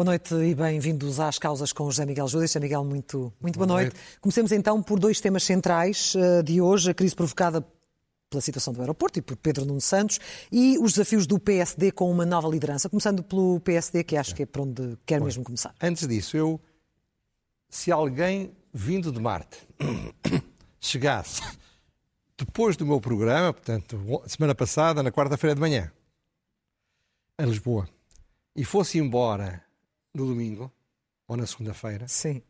Boa noite e bem-vindos às causas com José Miguel Júdice. José Miguel, muito, muito boa, boa noite. noite. Comecemos então por dois temas centrais uh, de hoje: a crise provocada pela situação do aeroporto e por Pedro Nuno Santos e os desafios do PSD com uma nova liderança. Começando pelo PSD, que acho que é por onde quer Bom, mesmo começar. Antes disso, eu, se alguém vindo de Marte chegasse depois do meu programa, portanto, semana passada, na quarta-feira de manhã, a Lisboa, e fosse embora no domingo ou na segunda-feira Sim.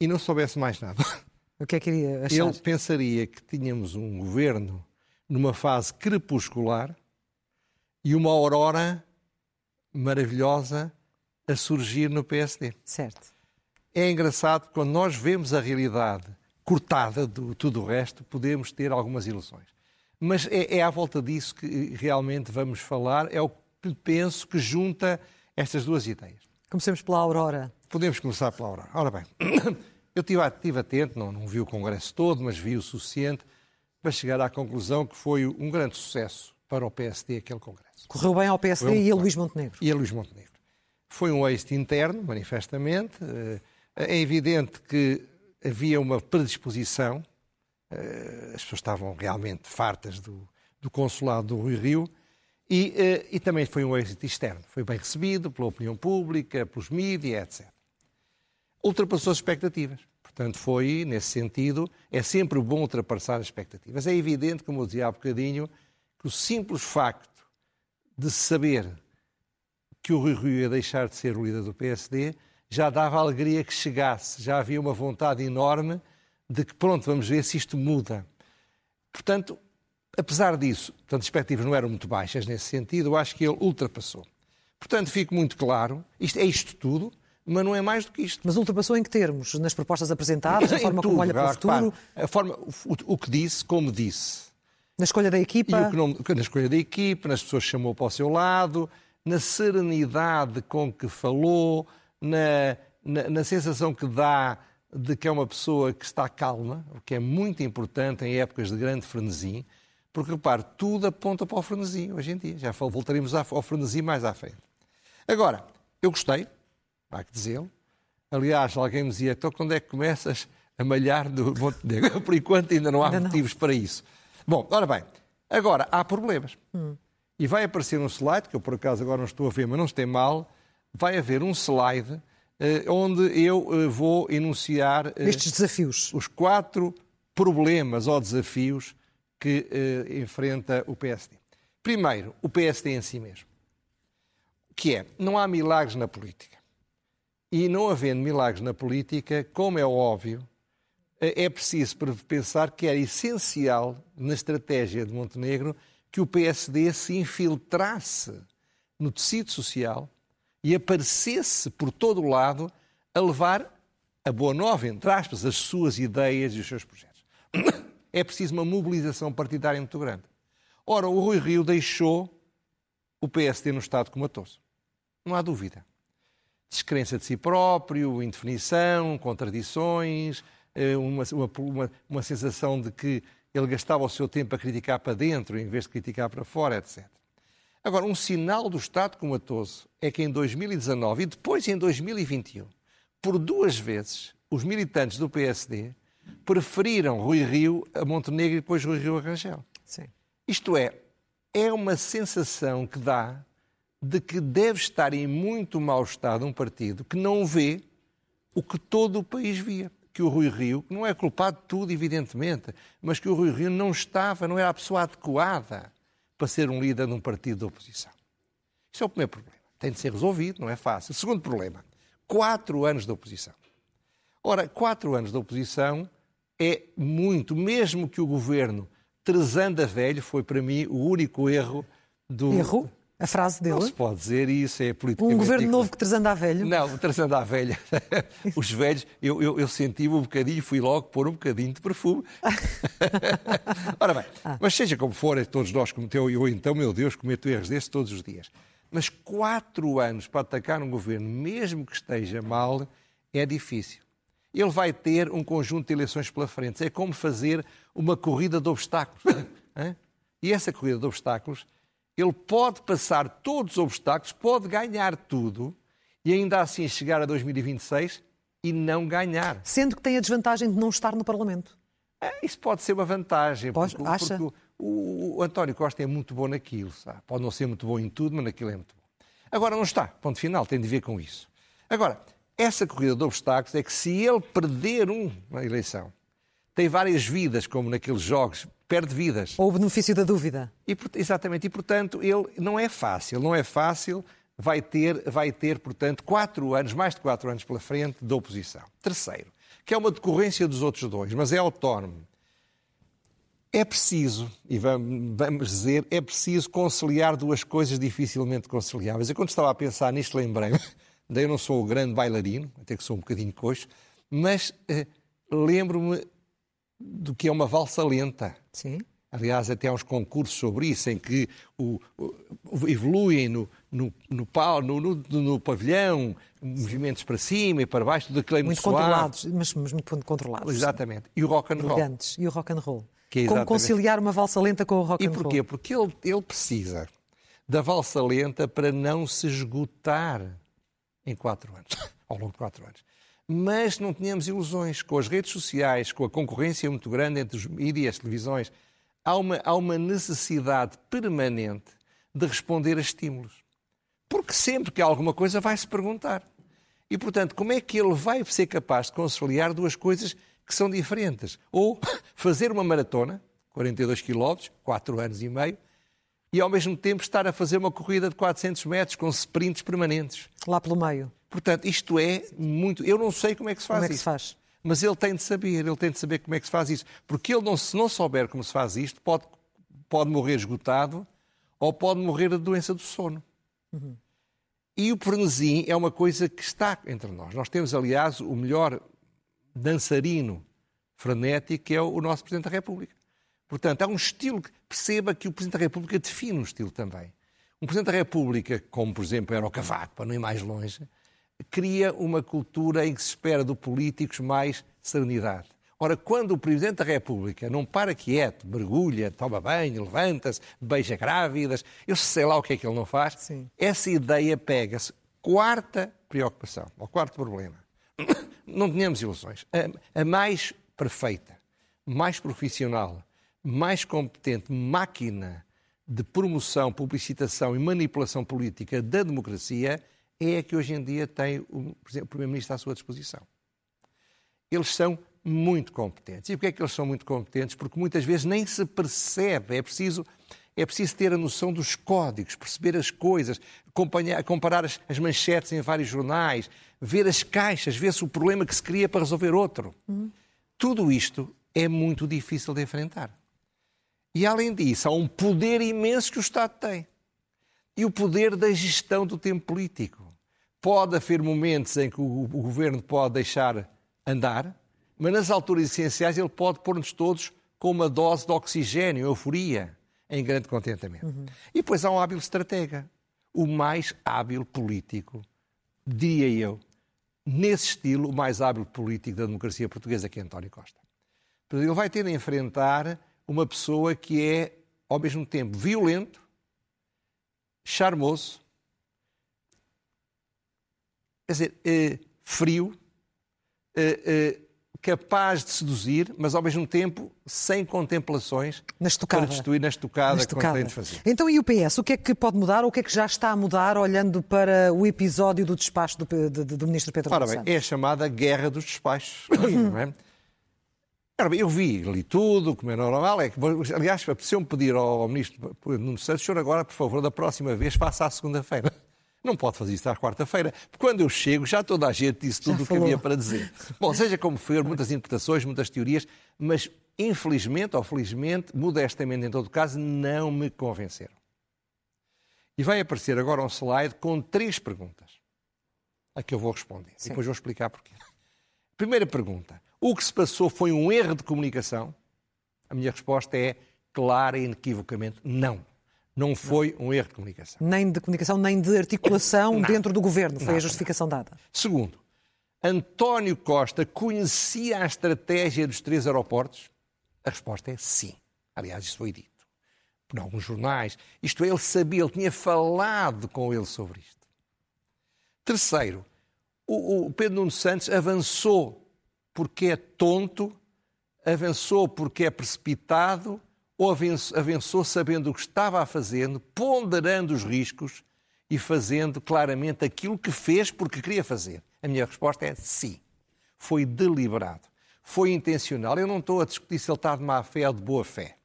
e não soubesse mais nada. O que é que iria achar? Ele pensaria que tínhamos um governo numa fase crepuscular e uma aurora maravilhosa a surgir no PSD. Certo. É engraçado quando nós vemos a realidade cortada de tudo o resto, podemos ter algumas ilusões. Mas é, é à volta disso que realmente vamos falar, é o que penso que junta estas duas ideias. Comecemos pela Aurora. Podemos começar pela Aurora. Ora bem, eu estive, estive atento, não, não vi o Congresso todo, mas vi o suficiente para chegar à conclusão que foi um grande sucesso para o PSD aquele Congresso. Correu bem ao PSD um, e a Luís Montenegro. E a Luís Montenegro. Foi um êxito interno, manifestamente. É evidente que havia uma predisposição, eh, as pessoas estavam realmente fartas do, do consulado do Rui Rio, e, eh, e, também foi um êxito externo. Foi bem recebido pela opinião pública, pelos mídias, etc. Ultrapassou as expectativas. Portanto, foi, nesse sentido, é sempre bom ultrapassar as expectativas. É evidente, como eu dizia há bocadinho, que o simples facto de saber que o Rui Rio ia deixar de ser o líder do PSD já dava alegria que chegasse, já havia uma vontade enorme de que, pronto, vamos ver se isto muda. Portanto, apesar disso, portanto, as expectativas não eram muito baixas nesse sentido, eu acho que ele ultrapassou. Portanto, fica muito claro, isto é isto tudo, mas não é mais do que isto. Mas ultrapassou em que termos? Nas propostas apresentadas, na forma tudo, como olha para o futuro? a forma, o, o, que disse, como disse. Na escolha da equipa? Não, na escolha da equipa, nas pessoas que chamou para o seu lado, na serenidade com que falou, na, na, na sensação que dá de que é uma pessoa que está calma, o que é muito importante em épocas de grande frenesi. Porque, repare, tudo aponta para o frenesi hoje em dia. Já voltaremos ao frenesi mais à frente. Agora, eu gostei, há que dizê-lo. Aliás, alguém me dizia, então quando é que começas a malhar do Montenegro? Por enquanto ainda não há ainda motivos não. para isso. Bom, ora bem, agora há problemas. Hum. E vai aparecer um slide, que eu por acaso agora não estou a ver, mas não tem mal, vai haver um slide eh, onde eu eh, vou enunciar... Eh, Estes desafios. Os quatro problemas ou desafios que enfrenta o PSD. Primeiro, o PSD em si mesmo. Que é, não há milagres na política. E não havendo milagres na política, como é óbvio, é preciso pensar que era essencial na estratégia de Montenegro que o PSD se infiltrasse no tecido social e aparecesse por todo o lado a levar a boa nova, entre aspas, as suas ideias e os seus projetos é preciso uma mobilização partidária muito grande. Ora, o Rui Rio deixou o PSD no estado comatoso. Não há dúvida. Descrença de si próprio, indefinição, contradições, eh, uma, uma, uma sensação de que ele gastava o seu tempo a criticar para dentro em vez de criticar para fora, etc. Agora, um sinal do Estado comatoso é que em 2019 e depois em 2021, por duas vezes, os militantes do PSD preferiram Rui Rio a Montenegro e depois Rui Rio a Rangel. Sim. Isto é, é uma sensação que dá de que deve estar em muito mau estado um partido que não vê o que todo o país via. Que o Rui Rio, que não é culpado de tudo, evidentemente, mas que o Rui Rio não estava, não era a pessoa adequada para ser um líder de um partido de oposição. Isso é o primeiro problema. Tem de ser resolvido, não é fácil. O segundo problema, quatro anos de oposição. Ora, quatro anos de oposição é muito, mesmo que o governo Trezanda velho foi para mim o único erro do. Erro? A frase dele? Não se pode dizer isso, é politicamente. Um governo novo que Trezanda a velho? Não, Trezanda a velha. Os velhos, eu, eu, eu senti-me um bocadinho, fui logo pôr um bocadinho de perfume. Ora bem, ah. mas seja como for, todos nós cometemos, eu então, meu Deus, cometo erros desses todos os dias. Mas quatro anos para atacar um governo, mesmo que esteja mal, é difícil. ele vai ter um conjunto de eleições pela frente. É como fazer uma corrida de obstáculos. e essa corrida de obstáculos, ele pode passar todos os obstáculos, pode ganhar tudo e ainda assim chegar a 2026 e não ganhar. Sendo que tem a desvantagem de não estar no Parlamento. É, isso pode ser uma vantagem. Pode, porque, acha? Porque o, o, António Costa é muito bom naquilo. Sabe? Pode não ser muito bom em tudo, mas naquilo é muito bom. Agora não está. Ponto final. Tem de ver com isso. Agora, essa corrida de obstáculos é que se ele perder uma eleição, tem várias vidas, como naqueles jogos, perde vidas. Ou o benefício da dúvida. E, exatamente, e portanto, ele não é fácil, não é fácil, vai ter, vai ter, portanto, quatro anos, mais de quatro anos pela frente de oposição. Terceiro, que é uma decorrência dos outros dois, mas é autónomo. É preciso, e vamos dizer, é preciso conciliar duas coisas dificilmente conciliáveis. Eu quando estava a pensar nisto lembrei-me Daí eu não sou o grande bailarino, até que sou um bocadinho coxo, mas eh, lembro-me do que é uma valsa lenta. Sim. Aliás, até há uns concursos sobre isso, em que o, o, evoluem no, no, no, no, no, no pavilhão, movimentos para cima e para baixo, tudo aquilo é muito, muito controlados, mas, mas, muito controlados. Exatamente. E o rock and roll. E o rock and roll. É Como conciliar uma valsa lenta com o rock and roll? E porquê? Porque ele, ele precisa da valsa lenta para não se esgotar em quatro anos, ao longo de quatro anos. Mas não tínhamos ilusões. Com as redes sociais, com a concorrência muito grande entre os mídias e as televisões, há uma, há uma necessidade permanente de responder a estímulos. Porque sempre que há alguma coisa vai-se perguntar. E, portanto, como é que ele vai ser capaz de conciliar duas coisas que são diferentes? Ou fazer uma maratona, 42 km, 4 anos e meio, e ao mesmo tempo estar a fazer uma corrida de 400 metros com sprints permanentes. Lá pelo meio. Portanto, isto é muito. Eu não sei como é que se faz como é que isso. Se faz? Mas ele tem de saber, ele tem de saber como é que se faz isso. Porque ele, não, se não souber como se faz isto, pode, pode morrer esgotado ou pode morrer da doença do sono. Uhum. E o frenesim é uma coisa que está entre nós. Nós temos, aliás, o melhor dançarino frenético, que é o nosso Presidente da República. Portanto, há um estilo que perceba que o Presidente da República define um estilo também. Um Presidente da República, como por exemplo era o Cavaco, para não ir mais longe, cria uma cultura em que se espera do políticos mais serenidade. Ora, quando o Presidente da República não para quieto, mergulha, toma banho, levanta-se, beija grávidas, eu sei lá o que é que ele não faz, Sim. essa ideia pega-se. Quarta preocupação, ou quarto problema. Não tenhamos ilusões. A, a mais perfeita, mais profissional, mais competente máquina de promoção, publicitação e manipulação política da democracia é a que hoje em dia tem o Primeiro-Ministro à sua disposição. Eles são muito competentes. E porquê é que eles são muito competentes? Porque muitas vezes nem se percebe. É preciso, é preciso ter a noção dos códigos, perceber as coisas, comparar as, as manchetes em vários jornais, ver as caixas, ver se o problema que se cria para resolver outro. Uhum. Tudo isto é muito difícil de enfrentar. E, além disso, há um poder imenso que o Estado tem. E o poder da gestão do tempo político. Pode haver momentos em que o, o governo pode deixar andar, mas nas alturas essenciais ele pode pôr-nos todos com uma dose de oxigênio, euforia, em grande contentamento. Uhum. E depois há um hábil estratega, o mais hábil político, diria eu, nesse estilo, o mais hábil político da democracia portuguesa, que é António Costa. Ele vai ter de enfrentar uma pessoa que é, ao mesmo tempo, violento, charmoso, quer dizer, eh, frio, eh, eh, capaz de seduzir, mas ao mesmo tempo sem contemplações na estocada. para destruir na estocada, na estocada. tem de fazer. Então e o PS? O que é que pode mudar ou o que é que já está a mudar olhando para o episódio do despacho do, do, do Ministro Pedro Ora bem, é a chamada guerra dos despachos. não é? Eu vi, li tudo, como é normal. É que, aliás, apeteceu-me pedir ao Ministro Nuno Santos, senhor, agora, por favor, da próxima vez, faça à segunda-feira. Não pode fazer isso à quarta-feira, porque quando eu chego já toda a gente disse tudo o que havia para dizer. Bom, seja como for, muitas interpretações, muitas teorias, mas infelizmente ou felizmente, modestamente em todo caso, não me convenceram. E vai aparecer agora um slide com três perguntas a que eu vou responder. Sim. Depois vou explicar porquê. Primeira pergunta. O que se passou foi um erro de comunicação? A minha resposta é clara e inequivocamente não. Não foi um erro de comunicação. Nem de comunicação, nem de articulação dentro do governo. Foi a justificação dada. Segundo, António Costa conhecia a estratégia dos três aeroportos? A resposta é sim. Aliás, isso foi dito por alguns jornais. Isto é, ele sabia, ele tinha falado com ele sobre isto. Terceiro, o, o Pedro Nuno Santos avançou porque é tonto, avançou porque é precipitado, avançou, avançou sabendo o que estava a fazer, ponderando os riscos e fazendo claramente aquilo que fez porque queria fazer? A minha resposta é sim. Foi deliberado. Foi intencional. Eu não estou a discutir se ele está de má fé ou de boa fé.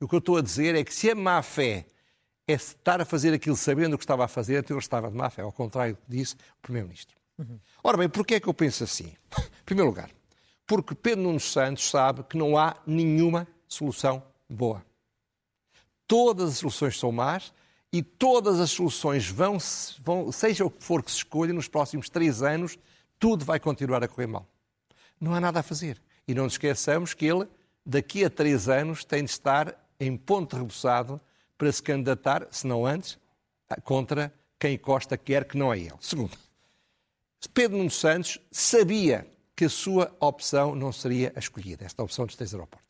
O que eu estou a dizer é que se a má fé é estar a fazer aquilo sabendo o que estava a fazer, então ele estava de má fé, ao contrário do que disse o Primeiro-Ministro. Uhum. Ora bem, porquê é que eu penso assim? Em primeiro lugar, porque Pedro Nuno Santos sabe que não há nenhuma solução boa. Todas as soluções são más e todas as soluções vão, vão, seja o que for que se escolha, nos próximos três anos, tudo vai continuar a correr mal. Não há nada a fazer. E não nos esqueçamos que ele, daqui a três anos, tem de estar em ponto rebuçado para se candidatar, se não antes, contra quem Costa quer que não é ele. Segundo, Pedro Nuno Santos sabia que a sua opção não seria a escolhida, esta opção dos três aeroportos.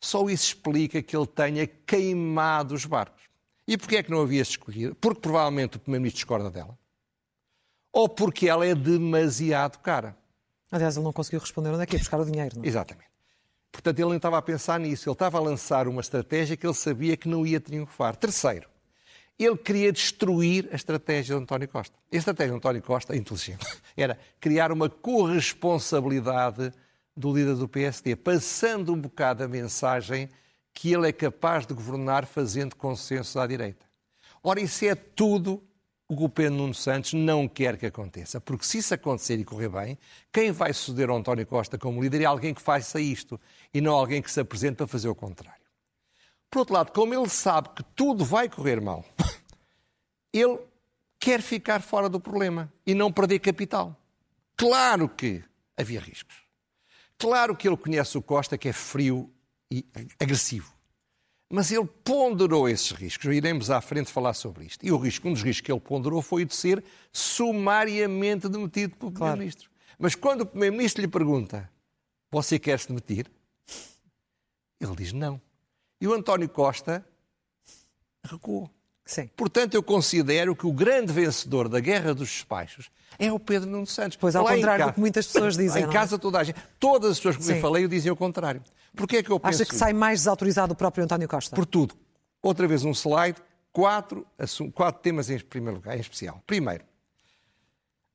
Só isso explica que ele tenha queimado os barcos. E porquê é que não havia escolhido? Porque provavelmente o Primeiro-Ministro discorda dela. Ou porque ela é demasiado cara. Aliás, ele não conseguiu responder onde é que ia buscar o dinheiro. Não? É? Exatamente. Portanto, ele não estava a pensar nisso. Ele estava a lançar uma estratégia que ele sabia que não ia triunfar. Terceiro, ele queria destruir a estratégia de António Costa. A estratégia de António Costa, inteligente, era criar uma corresponsabilidade do líder do PSD, passando um bocado a mensagem que ele é capaz de governar fazendo consenso à direita. Ora, isso é tudo o que o Pedro Nuno Santos não quer que aconteça, porque se isso acontecer e correr bem, quem vai suceder ao António Costa como líder é alguém que faça isto e não alguém que se apresente para fazer o contrário. Por outro lado, como ele sabe que tudo vai correr mal, ele quer ficar fora do problema e não perder capital. Claro que havia riscos. Claro que ele conhece o Costa, que é frio e agressivo. Mas ele ponderou esses riscos. Iremos à frente falar sobre isto. E o risco, um dos riscos que ele ponderou foi o de ser sumariamente demitido pelo claro. Primeiro-Ministro. Mas quando o Primeiro-Ministro lhe pergunta: Você quer se demitir? Ele diz não. E o António Costa recuou. Sim. Portanto, eu considero que o grande vencedor da Guerra dos Despachos é o Pedro Nuno Santos. Pois, ao Lá contrário do que muitas pessoas dizem. Em é? casa, toda a gente. Todas as pessoas que eu falei diziam o contrário. Porquê é que eu penso Acha que sai mais desautorizado o próprio António Costa? Por tudo. Outra vez um slide, quatro, quatro temas em primeiro lugar, em especial. Primeiro,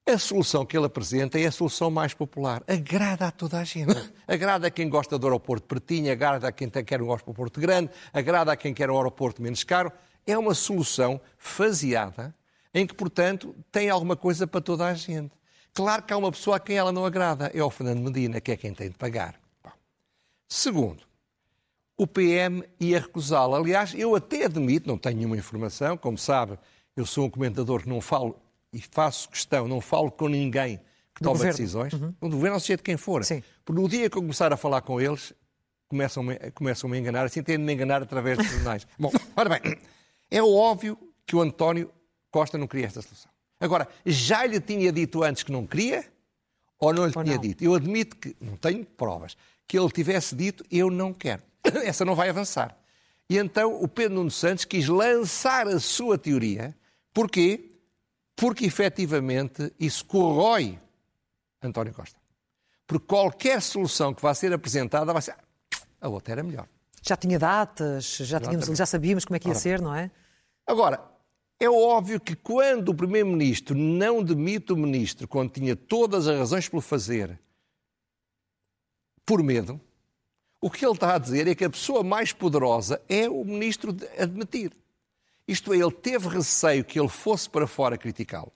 a solução que ele apresenta é a solução mais popular. Agrada a toda a gente. Agrada a quem gosta do aeroporto pertinho, agrada a quem quer um aeroporto grande, agrada a quem quer um aeroporto menos caro. É uma solução faseada em que, portanto, tem alguma coisa para toda a gente. Claro que há uma pessoa a quem ela não agrada, é o Fernando Medina, que é quem tem de pagar. Bom. Segundo, o PM ia recusá-la. Aliás, eu até admito, não tenho nenhuma informação, como sabe, eu sou um comentador que não falo e faço questão, não falo com ninguém que toma governo. decisões, uhum. no governo, não seja de quem for. Sim. Porque no dia que eu começar a falar com eles, começam-me começam -me a enganar, assim têm de me enganar através dos jornais. Bom, ora bem, é óbvio que o António Costa não queria esta solução. Agora, já lhe tinha dito antes que não queria ou não lhe ou tinha não. dito? Eu admito que, não tenho provas, que ele tivesse dito eu não quero. Essa não vai avançar. E então o Pedro Nuno Santos quis lançar a sua teoria. Porquê? Porque efetivamente isso corrói António Costa. Porque qualquer solução que vá ser apresentada vai ser. A outra era melhor. Já tinha datas, já, tínhamos, já sabíamos como é que ia Ora, ser, não é? Agora, é óbvio que quando o Primeiro-Ministro não demite o Ministro, quando tinha todas as razões para o fazer, por medo, o que ele está a dizer é que a pessoa mais poderosa é o Ministro a admitir. Isto é, ele teve receio que ele fosse para fora criticá-lo.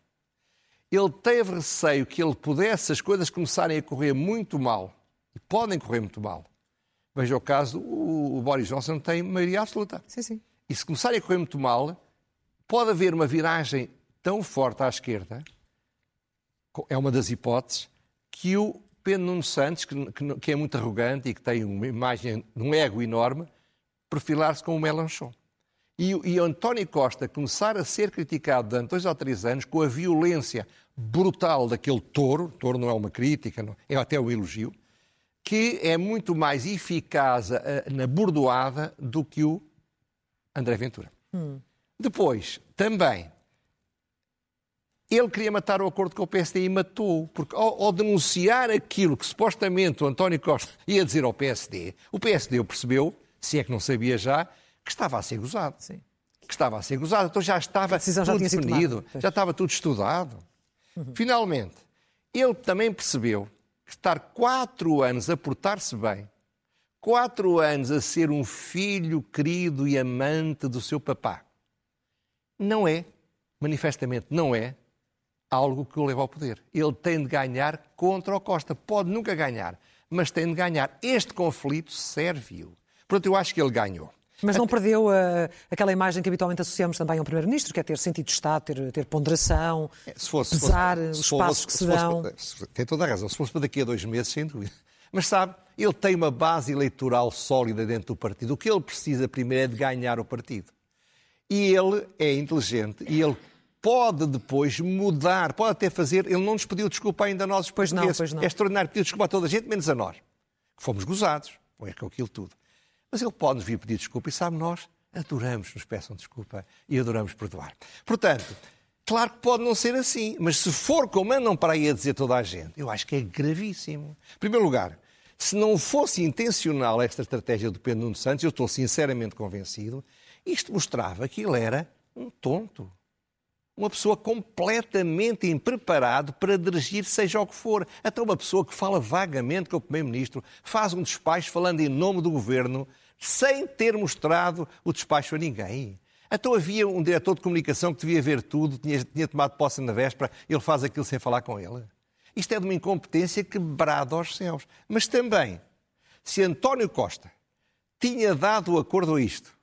Ele teve receio que ele pudesse as coisas começarem a correr muito mal, e podem correr muito mal, Veja o caso, o, Boris Johnson tem maioria absoluta. Sim, sim. E se começarem a correr muito mal, pode haver uma viragem tão forte à esquerda, é uma das hipóteses, que o Pedro Nuno Santos, que, é muito arrogante e que tem uma imagem, um ego enorme, perfilar-se com o Melanchon. e, e António Costa começar a ser criticado durante dois ou três anos com a violência brutal daquele touro, touro não é uma crítica, não, é até um elogio, que é muito mais eficaz uh, na bordoada do que o André Ventura. Hum. Depois, também, ele queria matar o acordo com o PSD e matou, porque ao, ao, denunciar aquilo que supostamente o António Costa ia dizer ao PSD, o PSD percebeu, se é que não sabia já, que estava a ser gozado. Sim. Que estava a ser gozado. Então já estava tudo já definido, já estava tudo estudado. Uhum. Finalmente, ele também percebeu que estar quatro anos a portar-se bem, quatro anos a ser um filho querido e amante do seu papá, não é, manifestamente não é, algo que o leva ao poder. Ele tem de ganhar contra o Costa. Pode nunca ganhar, mas tem de ganhar. Este conflito serve-o. Portanto, eu acho que ele ganhou. Mas não perdeu uh, aquela imagem que habitualmente associamos também ao Primeiro-Ministro, que é ter sentido de Estado, ter, ter ponderação, é, se fosse, pesar se fosse, os passos que se, se dão. Fosse, tem toda a razão. Se fosse para daqui a dois meses, sem dúvida. Mas sabe, ele tem uma base eleitoral sólida dentro do partido. O que ele precisa primeiro é de ganhar o partido. E ele é inteligente e ele pode depois mudar, pode até fazer. Ele não nos pediu desculpa ainda a nós, pois não, pois não. É extraordinário pedir desculpa a toda a gente, menos a nós. Que fomos gozados, ou é com aquilo tudo. Mas ele pode nos vir pedir desculpa e sabe, nós adoramos nos peçam desculpa e adoramos perdoar. Portanto, claro que pode não ser assim, mas se for como andam para aí a dizer toda a gente, eu acho que é gravíssimo. Em primeiro lugar, se não fosse intencional esta estratégia do Pedro Nuno Santos, eu estou sinceramente convencido, isto mostrava que ele era um tonto. Uma pessoa completamente impreparado para dirigir seja o que for. Até uma pessoa que fala vagamente com o Primeiro-Ministro, faz um despacho falando em nome do Governo, sem ter mostrado o despacho a ninguém. Então havia um diretor de comunicação que devia ver tudo, tinha, tinha tomado posse na véspera, ele faz aquilo sem falar com ele. Isto é de uma incompetência quebrada aos céus. Mas também, se António Costa tinha dado o acordo a isto,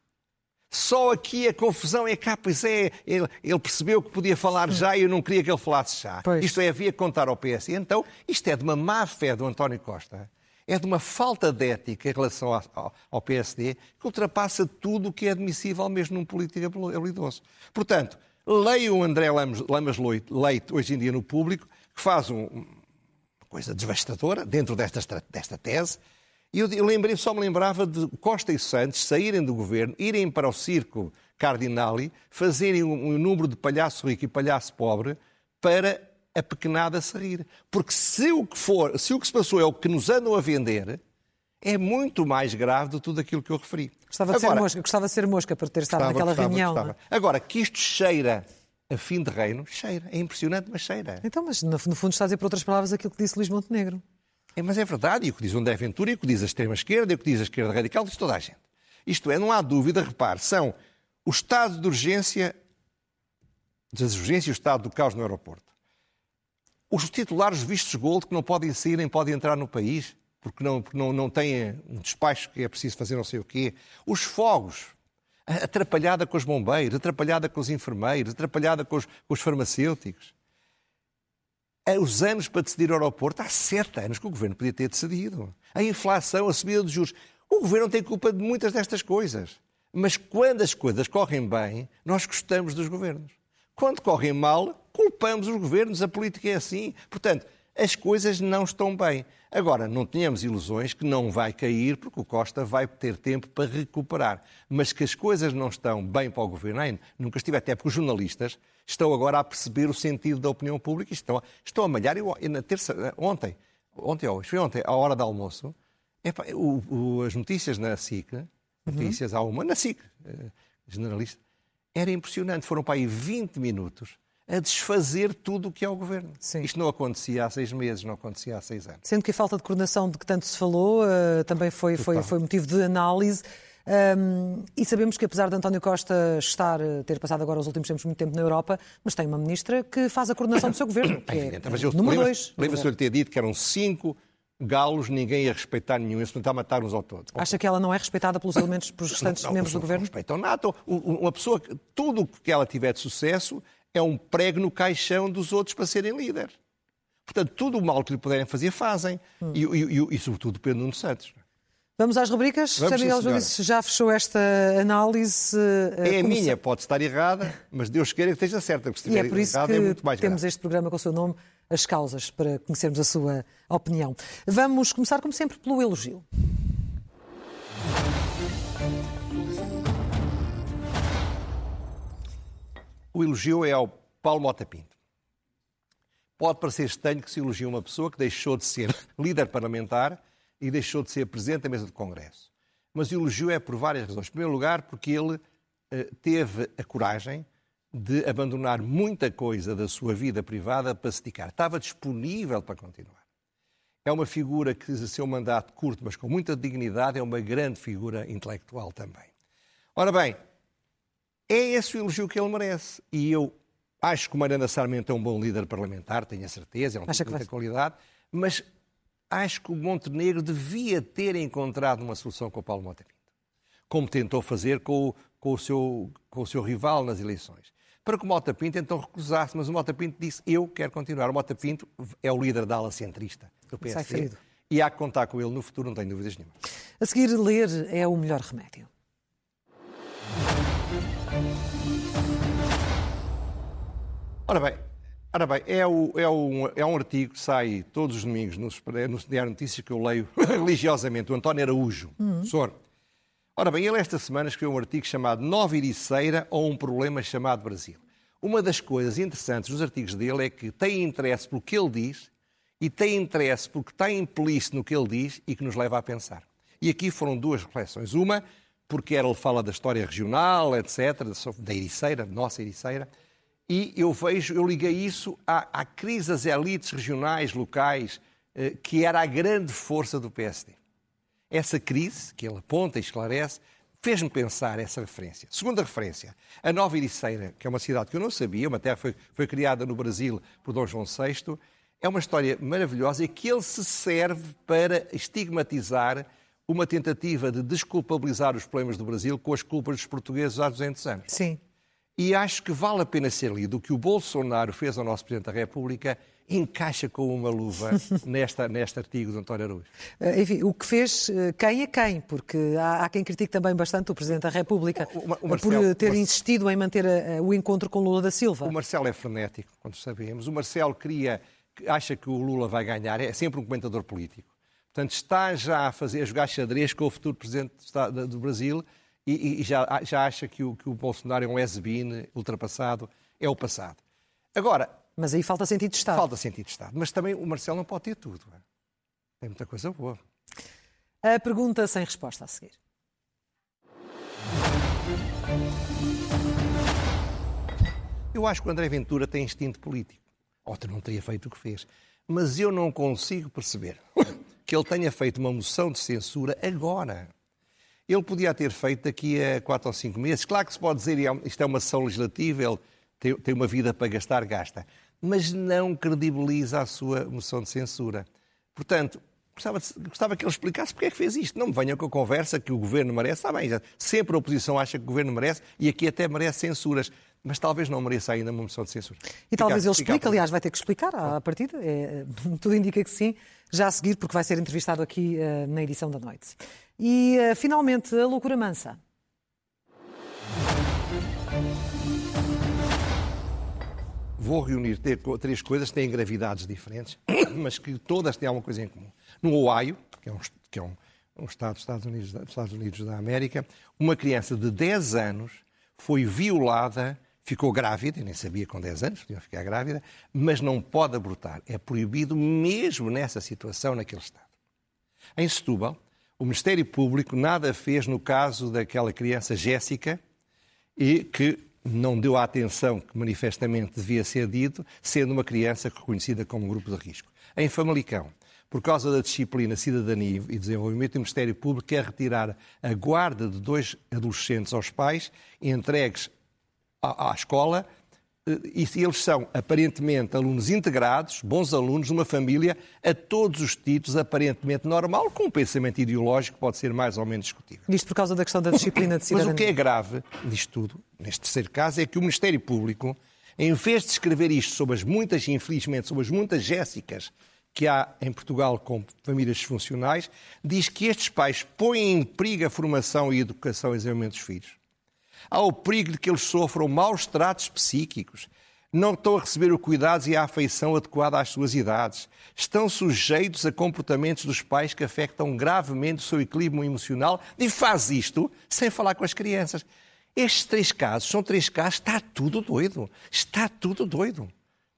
só aqui a confusão é cá, pois é, ele, ele, percebeu que podia falar já e eu não queria que ele falasse já. Pois. Isto é, havia que contar ao PS. Então, isto é de uma má fé do António Costa, é de uma falta de ética em relação ao, ao PSD que ultrapassa tudo o que é admissível mesmo num político habilidoso. Portanto, leio o André Lamas, Lamas Leite hoje em dia no público, que faz um, uma coisa devastadora dentro desta, desta tese, e eu, eu lembrei, só me lembrava de Costa e Santos saírem do governo, irem para o circo Cardinali, fazerem um, um número de palhaço rico e palhaço pobre para a pequenada se rir. Porque se o que for, se o que se passou é o que nos andam a vender, é muito mais grave do que tudo aquilo que eu referi. Gostava de, Agora, ser, mosca, gostava de ser mosca para ter estado gostava, naquela gostava, reunião. Gostava. É? Agora, que isto cheira a fim de reino, cheira. É impressionante, mas cheira. Então, mas no, no fundo está a dizer, por outras palavras, aquilo que disse Luís Montenegro. É, mas é verdade, e o que diz o André Ventura, e o que diz a extrema-esquerda, e o que diz a esquerda radical, diz toda a gente. Isto é, não há dúvida, repare, são o estado de urgência, das urgências e o estado do caos no aeroporto. Os titulares vistos gold que não podem sair nem podem entrar no país, porque não, porque não, não têm um despacho que é preciso fazer não sei o quê. Os fogos, atrapalhada com os bombeiros, atrapalhada com os enfermeiros, atrapalhada com os, com os farmacêuticos os anos para decidir o aeroporto, há sete anos que o governo podia ter decidido. A inflação, a subida dos juros. O governo tem culpa de muitas destas coisas. Mas quando as coisas correm bem, nós gostamos dos governos. Quando correm mal, culpamos os governos. A política é assim. Portanto, as coisas não estão bem. Agora, não tenhamos ilusões que não vai cair, porque o Costa vai ter tempo para recuperar. Mas que as coisas não estão bem para o governo, ainda nunca estive, até porque os jornalistas estão agora a perceber o sentido da opinião pública e estão, estão a malhar. Eu, na terça, ontem, ontem hoje, foi ontem, à hora do almoço, epa, o, o, as notícias na SIC, notícias uhum. há uma, na SIC, eh, generalista, era impressionante. Foram para aí 20 minutos a desfazer tudo o que é o governo. Sim. Isto não acontecia há seis meses, não acontecia há seis anos. Sendo que a falta de coordenação de que tanto se falou uh, também foi, foi, foi motivo de análise. Um, e sabemos que, apesar de António Costa estar, eh, ter passado agora os últimos tempos muito tempo na Europa, mas tem uma ministra que faz a coordenação do seu governo. Que é, é, mas eu, número dois. Lembra-se de ter dito que eram cinco galos, ninguém ia respeitar nenhum, ia tentar matar uns ao todos. Acha que ela não é respeitada pelos elementos, pelos restantes não, não, membros do governo? Não respeitam nada. Uma pessoa, tudo o que ela tiver de sucesso é um prego no caixão dos outros para serem líderes. Portanto, tudo o mal que lhe puderem fazer, fazem. Hum. E, e, e, e, sobretudo, Pedro Nuno Santos. Vamos às rubricas. Vamos, José Miguel sim, Júdice já fechou esta análise. É a Como minha, se- pode estar errada, mas Deus queira que esteja certa, porque se E é estiver por isso errada que é muito mais temos grave. este programa com o seu nome, As Causas, para conhecermos a sua opinião. Vamos começar, como sempre, pelo elogio. O elogio é ao Paulo Mota Pinto. Pode parecer estranho que se elogia uma pessoa que deixou de ser líder parlamentar e deixou de ser presidente da mesa do Congresso. Mas o elogio é por várias razões. Em primeiro lugar, porque ele eh, teve a coragem de abandonar muita coisa da sua vida privada para se dedicar. Estava disponível para continuar. É uma figura que, seu mandato curto, mas com muita dignidade, é uma grande figura intelectual também. Ora bem, é esse o elogio que ele merece. E eu acho que o Mariana Sarmento é um bom líder parlamentar, tenho a certeza, é um tipo de qualidade, mas acho que o Montenegro devia ter encontrado uma solução com o Paulo Mota Pinto, como tentou fazer com o, com o seu, com o seu rival nas eleições. Para que o Mota Pinto então recusasse, mas o Mota Pinto disse: Eu quero continuar. O Mota Pinto é o líder da ala centrista do PSD e há que contar com ele no futuro, não tenho dúvidas nenhuma. A seguir, ler é o melhor remédio. Ora bem, ora bem é, o- é um, é um artigo que sai todos os domingos no, no Diário Notícias que eu leio religiosamente, o António Araújo, professor. Ora bem, ele esta semana escreveu um artigo chamado Nova Ericeira ou um problema chamado Brasil. Uma das coisas interessantes dos artigos dele é que tem interesse pelo que ele diz e tem interesse porque está implícito no que ele diz e que nos leva a pensar. E aqui foram duas reflexões. Uma, porque ele fala da história regional, etc., da Ericeira, nossa Ericeira, e eu vejo, eu liguei isso à, à crise das elites regionais, locais, eh, que era a grande força do PSD. Essa crise, que ele aponta e esclarece, fez-me pensar essa referência. Segunda referência, a Nova Ericeira, que é uma cidade que eu não sabia, uma terra foi, foi criada no Brasil por Dom João VI, é uma história maravilhosa e que ele se serve para estigmatizar uma tentativa de desculpabilizar os problemas do Brasil com as culpas dos portugueses há 200 anos. Sim. E acho que vale a pena ser lido. O que o Bolsonaro fez ao nosso Presidente da República encaixa com uma luva nesta, neste artigo de António Araújo. Eh, Enfim, o que fez eh, quem é quem, porque há, há quem critique também bastante o Presidente da República O- o- o eh, por Marcelo- eh, ter insistido em manter eh, o encontro com Lula da Silva. O Marcelo é frenético, quando sabemos. O Marcelo queria, acha que o Lula vai ganhar, é sempre um comentador político. Portanto, está já a fazer, a jogar xadrez com o futuro Presidente do Brasil e, e já, já acha que o, que o Bolsonaro é um has-been ultrapassado, é o passado. Agora, Mas aí falta sentido de Estado. falta sentido de Estado. Mas também o Marcelo não pode ter tudo. é? Tem muita coisa boa. A pergunta sem resposta a seguir. Eu acho que o André Ventura tem instinto político. Outro não teria feito o que fez. Mas eu não consigo perceber que ele tenha feito uma moção de censura agora. Ele podia ter feito daqui a quatro ou cinco meses. Claro que se pode dizer, isto é uma sessão legislativa, ele tem, tem uma vida para gastar, gasta. Mas não credibiliza a sua moção de censura. Portanto, gostava, gostava que ele explicasse porque é que fez isto. Não me venham com a conversa que o governo merece. Está bem, já- sempre a oposição acha que o governo merece e aqui até merece censuras. Mas talvez não mereça ainda uma moção de censura. E talvez Fica- ele fica a explique, aliás, vai ter que explicar à partida, é, tudo indica que sim, já a seguir, porque vai ser entrevistado aqui eh, na edição da noite. E, eh, finalmente, a loucura mansa. Vou reunir três coisas que têm gravidades diferentes, mas que todas têm alguma coisa em comum. No Ohio, que é um, que é um, um estado dos Estados Unidos, dos Estados Unidos da América, uma criança de 10 anos foi violada, ficou grávida, nem sabia com 10 anos, podia ficar grávida, mas não pode abortar. É proibido mesmo nessa situação, naquele estado. Em Setúbal, o Ministério Público nada fez no caso daquela criança Jéssica e que não deu a atenção que manifestamente devia ser dito, sendo uma criança reconhecida como grupo de risco. Em Famalicão, por causa da disciplina, cidadania e desenvolvimento, o Ministério Público quer retirar a guarda de dois adolescentes aos pais, entregues à, à escola, eh, e eles são aparentemente alunos integrados, bons alunos, numa família, a todos os títulos, aparentemente normal, com um pensamento ideológico que pode ser mais ou menos discutível. Isto por causa da questão da disciplina de Mas cidadania. o que é grave nisto tudo, neste terceiro caso, é que o Ministério Público, em vez de escrever isto sobre as muitas, infelizmente, sobre as muitas Jéssicas que há em Portugal com famílias funcionais, diz que estes pais põem em perigo a formação e a educação e desenvolvimento dos filhos. Há o perigo de que eles sofram maus tratos psíquicos, não estão a receber o cuidado e a afeição adequada às suas idades, estão sujeitos a comportamentos dos pais que afetam gravemente o seu equilíbrio emocional e faz isto sem falar com as crianças. Estes três casos são três casos, está tudo doido. Está tudo doido.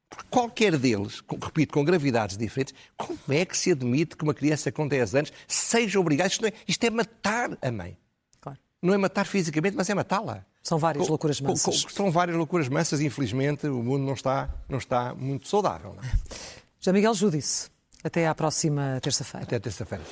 Porque qualquer deles, repito, com gravidades diferentes, como é que se admite que uma criança com 10 anos seja obrigada? Isto, é, isto é matar a mãe. Não é matar fisicamente, mas é matá-la. São várias loucuras mansas. São várias loucuras mansas e, infelizmente, o mundo não está, não está muito saudável. Não é? Já Miguel Júdice, até à próxima terça-feira. Até terça-feira.